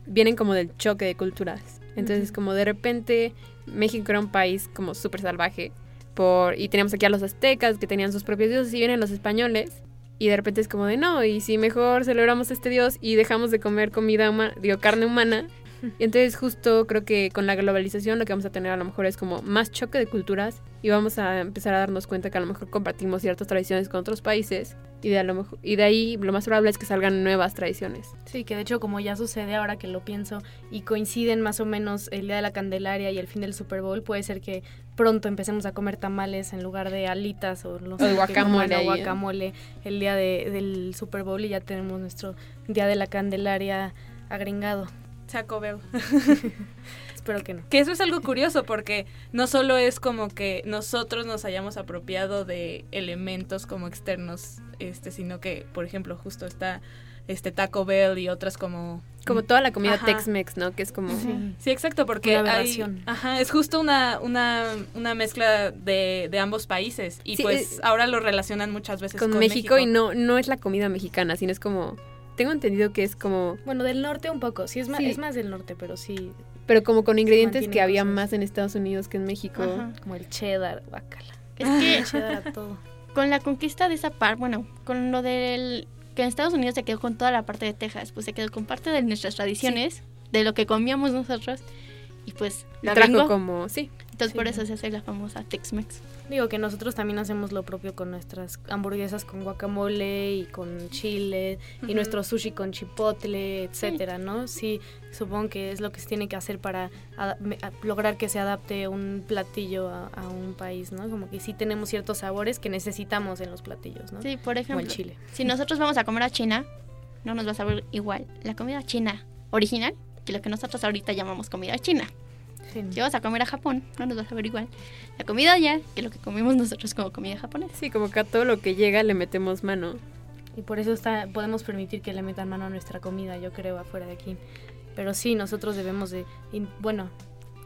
vienen como del choque de culturas. Entonces, como de repente México era un país como súper salvaje por y teníamos aquí a los aztecas que tenían sus propios dioses y vienen los españoles y de repente es como de no, y si mejor celebramos este dios y dejamos de comer comida humana, digo, carne humana. Y entonces justo creo que con la globalización lo que vamos a tener a lo mejor es como más choque de culturas y vamos a empezar a darnos cuenta que a lo mejor compartimos ciertas tradiciones con otros países y de, a lo mejor, y de ahí lo más probable es que salgan nuevas tradiciones. Sí, que de hecho como ya sucede ahora que lo pienso y coinciden más o menos el Día de la Candelaria y el fin del Super Bowl, puede ser que pronto empecemos a comer tamales en lugar de alitas o, no O sé, que coman, o ¿eh? guacamole el día de- del Super Bowl y ya tenemos nuestro Día de la Candelaria agringado. Taco Bell. Espero que no. Que eso es algo curioso porque no solo es como que nosotros nos hayamos apropiado de elementos como externos, este, sino que, por ejemplo, justo está este Taco Bell y otras como Como toda la comida. Tex-Mex, ¿no? Que es como... Sí, exacto, porque Una hay, ajá, es justo una, una, una mezcla de, de ambos países y Sí, pues eh, ahora lo relacionan muchas veces con, con, México, y no, no es la comida mexicana, sino es como... Tengo entendido que es como... Bueno, del norte un poco, sí es más, Sí. es más del norte, pero sí, Pero como con ingredientes que había cosas. más en Estados Unidos que en México. Ajá. como el cheddar, bacala. Es que cheddar a todo. con la conquista de esa parte, bueno, con lo del que en Estados Unidos se quedó con toda la parte de Texas, pues se quedó con parte de nuestras tradiciones, de lo que comíamos nosotros y pues lo trajo gringo, como... Sí. Entonces por eso se hace la famosa Tex-Mex. Digo que nosotros también hacemos lo propio con nuestras hamburguesas con guacamole y con chile y nuestro sushi con chipotle, etcétera, ¿no? Sí, supongo que es lo que se tiene que hacer para lograr que se adapte un platillo a, un país, ¿no? Como que sí tenemos ciertos sabores que necesitamos en los platillos, ¿no? Sí, por ejemplo, chile. si nosotros vamos a comer a China, no nos va a saber igual la comida china original que lo que nosotros ahorita llamamos comida china. Si vas a comer a Japón, no nos vas a ver igual la comida allá que lo que comemos nosotros como comida japonesa. Sí, como que a todo lo que llega le metemos mano. Y por eso está, podemos permitir que le metan mano a nuestra comida, yo creo, afuera de aquí. Pero sí, nosotros debemos de, bueno,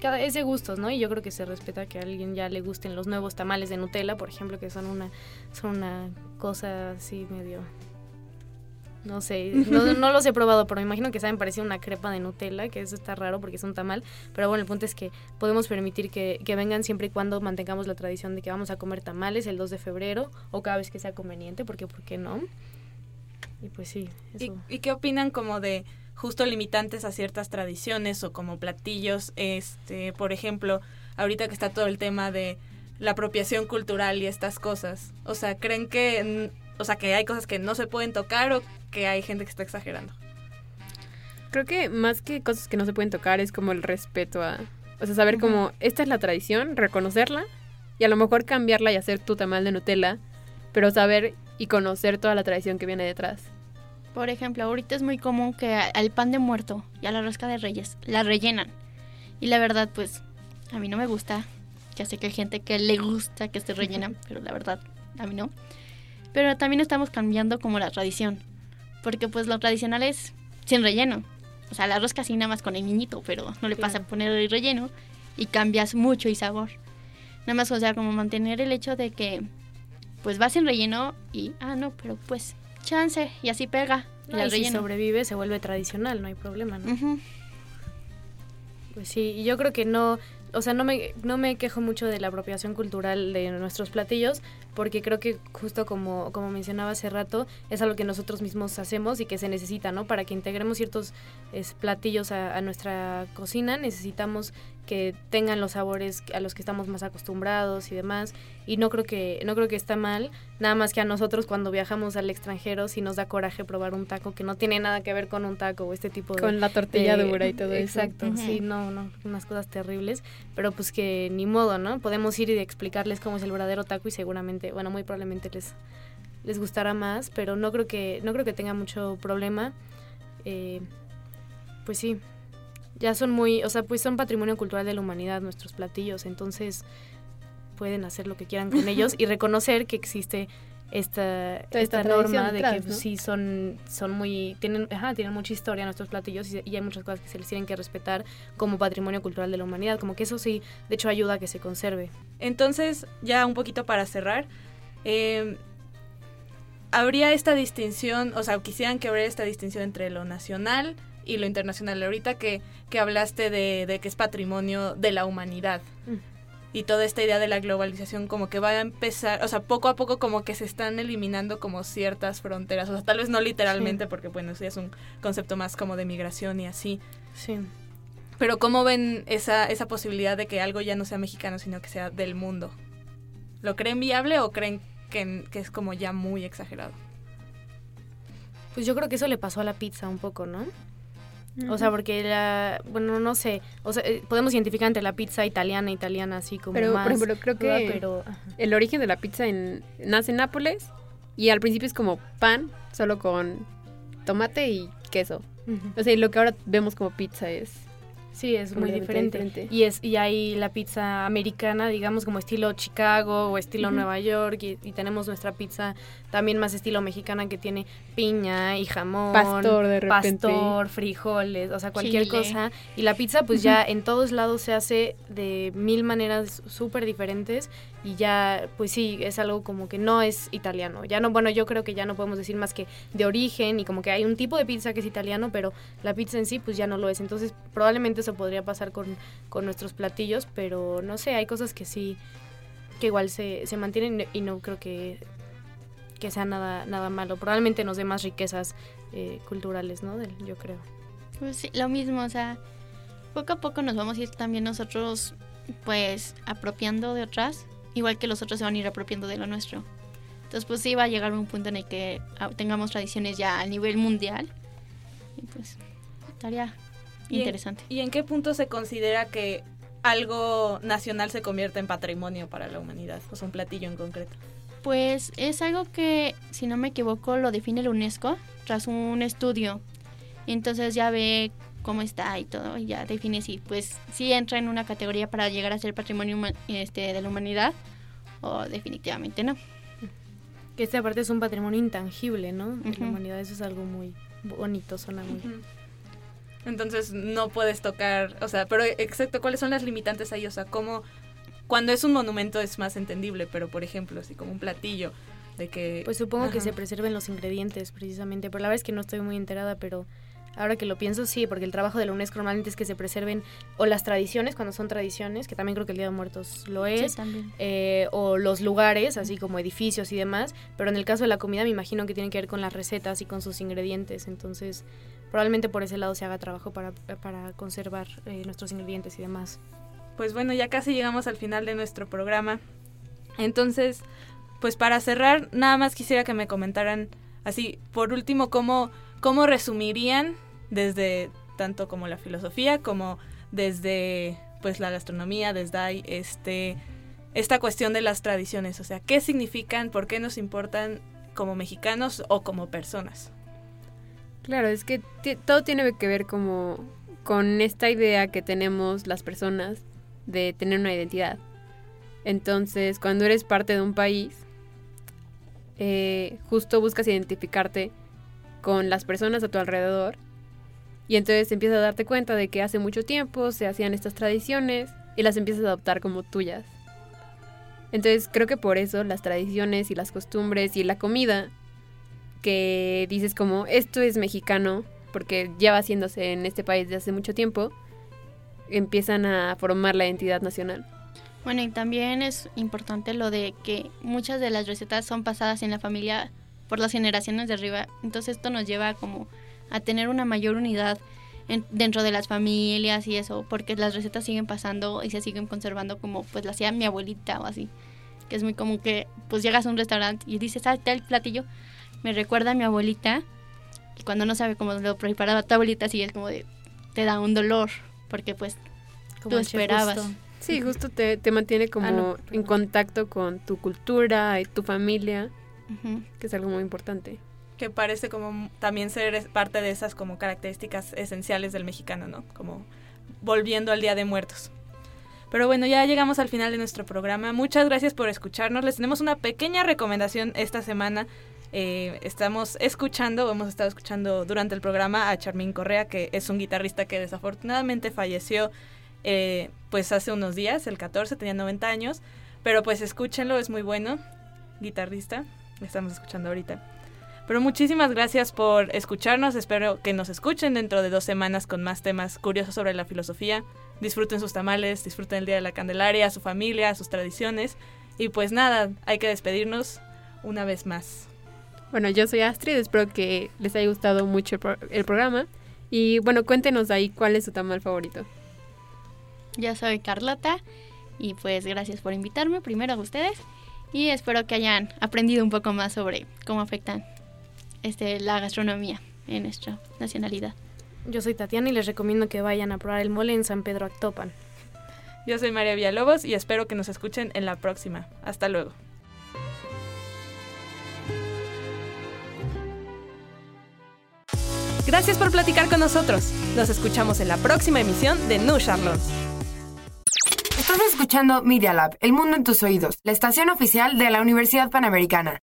cada, es de gustos, ¿no? Y yo creo que se respeta que a alguien ya le gusten los nuevos tamales de Nutella, por ejemplo, que son una, son una cosa así medio no sé, no, los he probado, pero me imagino que saben parecer una crepa de Nutella, que eso está raro porque es un tamal. Pero bueno, el punto es que podemos permitir que, vengan siempre y cuando mantengamos la tradición de que vamos a comer tamales el 2 de febrero o cada vez que sea conveniente, porque ¿por qué no? Y pues sí. Eso. ¿Y, qué opinan como de justo limitantes a ciertas tradiciones o como platillos? Este, por ejemplo, ahorita que está todo el tema de la apropiación cultural y estas cosas. O sea, ¿creen que, o sea, que hay cosas que no se pueden tocar o que hay gente que está exagerando. Creo que más que cosas que no se pueden tocar es como el respeto a... O sea, saber como, esta es la tradición, reconocerla y a lo mejor cambiarla y hacer tu tamal de Nutella, pero saber y conocer toda la tradición que viene detrás. Por ejemplo, ahorita es muy común que al pan de muerto y a la rosca de reyes la rellenan. Y la verdad, pues, a mí no me gusta. Ya sé que hay gente que le gusta que se rellena, pero la verdad, a mí no. Pero también estamos cambiando como la tradición porque pues lo tradicional es sin relleno. O sea, la arroz casi nada más con el niñito, pero no le pasa a poner el relleno y cambias mucho y sabor. Nada más, o sea, como mantener el hecho de que pues va sin relleno y, ah, no, pero pues chance y así pega. y si sobrevive se vuelve tradicional, no hay problema, ¿no? Pues sí, y yo creo que no, o sea, no me, no me quejo mucho de la apropiación cultural de nuestros platillos, porque creo que justo como, como mencionaba hace rato, es algo que nosotros mismos hacemos y que se necesita, ¿no? Para que integremos ciertos platillos a, nuestra cocina, necesitamos que tengan los sabores a los que estamos más acostumbrados y demás. Y no creo que, no creo que está mal, nada más que a nosotros cuando viajamos al extranjero sí nos da coraje probar un taco que no tiene nada que ver con un taco o este tipo de... Con la tortilla dura y todo eso. Exacto, sí, no, no, unas cosas terribles, pero pues que ni modo, ¿no? Podemos ir y explicarles cómo es el verdadero taco y seguramente, bueno, muy probablemente les, les gustará más, pero no creo que, no creo que tenga mucho problema. Eh, pues sí, ya son muy, o sea, pues son patrimonio cultural de la humanidad nuestros platillos, entonces pueden hacer lo que quieran con ellos y reconocer que existe esta, esta, norma de que pues, sí son, son muy, tienen, ajá, tienen mucha historia nuestros platillos y, hay muchas cosas que se les tienen que respetar como patrimonio cultural de la humanidad, como que eso sí, de hecho ayuda a que se conserve. Entonces, ya un poquito para cerrar, eh, habría esta distinción, o sea, quisieran que habría esta distinción entre lo nacional, y lo internacional. Ahorita que, que hablaste de, que es patrimonio de la humanidad. Mm. Y toda esta idea de la globalización como que va a empezar, o sea, poco a poco como que se están eliminando como ciertas fronteras, o sea, tal vez no literalmente, porque bueno, eso ya es un concepto más como de migración y así. Sí. Pero ¿cómo ven esa, esa posibilidad de que algo ya no sea mexicano, sino que sea del mundo? ¿Lo creen viable o creen que, que es como ya muy exagerado? Pues yo creo que eso le pasó a la pizza un poco, ¿no? O sea, porque la, bueno, no sé, o sea, eh, podemos identificar entre la pizza italiana, italiana, así como pero, más... Por ejemplo, creo que pero, el origen de la pizza en, nace en Nápoles y al principio es como pan, solo con tomate y queso. O sea, y lo que ahora vemos como pizza es Sí, es muy diferente. Y es y hay la pizza americana, digamos como estilo Chicago o estilo Nueva York y, tenemos nuestra pizza también más estilo mexicana que tiene piña y jamón, pastor de repente. pastor, frijoles, o sea, cualquier cosa. Y la pizza pues ya en todos lados se hace de mil maneras súper diferentes y ya, pues sí, es algo como que no es italiano. Ya no, bueno, yo creo que ya no podemos decir más que de origen y como que hay un tipo de pizza que es italiano, pero la pizza en sí pues ya no lo es. Entonces probablemente eso podría pasar con, nuestros platillos, pero no sé, hay cosas que sí, que igual se, se mantienen y no creo que, que sea nada, nada malo. Probablemente nos dé más riquezas eh, culturales, ¿no? yo creo. Pues sí, lo mismo, o sea, poco a poco nos vamos a ir también nosotros pues apropiando de otras, igual que los otros se van a ir apropiando de lo nuestro. Entonces pues sí va a llegar un punto en el que ah, tengamos tradiciones ya a nivel mundial y pues estaría interesante. ¿Y en qué punto se considera que algo nacional se convierte en patrimonio para la humanidad? O sea, un platillo en concreto. Pues es algo que, si no me equivoco, lo define la UNESCO tras un estudio. Entonces ya ve cómo está y todo, y ya define si pues si entra en una categoría para llegar a ser patrimonio este, de la humanidad o definitivamente no. Que esta parte es un patrimonio intangible, ¿no? De la humanidad, eso es algo muy bonito, suena muy... Entonces no puedes tocar, o sea, pero exacto, ¿cuáles son las limitantes ahí? O sea, ¿cómo, cuando es un monumento es más entendible, pero por ejemplo, así como un platillo de que... Pues supongo que se preserven los ingredientes precisamente, pero la verdad es que no estoy muy enterada, pero ahora que lo pienso, sí, porque el trabajo de la UNESCO normalmente es que se preserven o las tradiciones, cuando son tradiciones, que también creo que el Día de Muertos lo es, eh, o los lugares, así como edificios y demás, pero en el caso de la comida me imagino que tiene que ver con las recetas y con sus ingredientes, entonces probablemente por ese lado se haga trabajo para, para conservar eh, nuestros ingredientes y demás. Pues bueno, ya casi llegamos al final de nuestro programa. Entonces, pues para cerrar, nada más quisiera que me comentaran así, por último, cómo, cómo resumirían desde tanto como la filosofía como desde pues la gastronomía, desde este esta cuestión de las tradiciones, o sea, qué significan, por qué nos importan como mexicanos o como personas. Claro, es que todo tiene que ver como con esta idea que tenemos las personas de tener una identidad. Entonces, cuando eres parte de un país, eh, justo buscas identificarte con las personas a tu alrededor y entonces empiezas a darte cuenta de que hace mucho tiempo se hacían estas tradiciones y las empiezas a adoptar como tuyas. Entonces creo que por eso las tradiciones y las costumbres y la comida que dices como esto es mexicano porque lleva haciéndose en este país desde hace mucho tiempo, empiezan a formar la identidad nacional. Bueno, y también es importante lo de que muchas de las recetas son pasadas en la familia por las generaciones de arriba. Entonces esto nos lleva como a tener una mayor unidad dentro de las familias y eso, porque las recetas siguen pasando y se siguen conservando como pues la hacía mi abuelita o así. Que es muy común que pues llegas a un restaurante y dices, ah, el platillo me recuerda a mi abuelita. Y cuando no sabe cómo lo preparaba tu abuelita, sí es como de, te da un dolor, porque pues tú esperabas. Sí, justo te, te mantiene como ah, en contacto con tu cultura y tu familia, que es algo muy importante. Que parece como también ser parte de esas como características esenciales del mexicano, ¿no? Como volviendo al Día de Muertos. Pero bueno, ya llegamos al final de nuestro programa. Muchas gracias por escucharnos. Les tenemos una pequeña recomendación esta semana. Eh, estamos escuchando, hemos estado escuchando durante el programa a Charmín Correa, que es un guitarrista que desafortunadamente falleció eh, pues hace unos días, el 14, tenía 90 años, pero pues escúchenlo, es muy bueno, guitarrista, estamos escuchando ahorita. Pero muchísimas gracias por escucharnos, espero que nos escuchen dentro de dos semanas con más temas curiosos sobre la filosofía. Disfruten sus tamales, disfruten el Día de la Candelaria, su familia, sus tradiciones. Y pues nada, hay que despedirnos una vez más. Bueno, yo soy Astrid, espero que les haya gustado mucho el, programa. Y bueno, cuéntenos ahí cuál es su tamal favorito. Yo soy Carlota y pues gracias por invitarme primero a ustedes y espero que hayan aprendido un poco más sobre cómo afectan este, la gastronomía en nuestra nacionalidad. Yo soy Tatiana y les recomiendo que vayan a probar el mole en San Pedro Actopan. Yo soy María Villalobos y espero que nos escuchen en la próxima. Hasta luego. Gracias por platicar con nosotros. Nos escuchamos en la próxima emisión de New Charlotte. Estás escuchando Media Lab, El Mundo en tus Oídos, la estación oficial de la Universidad Panamericana.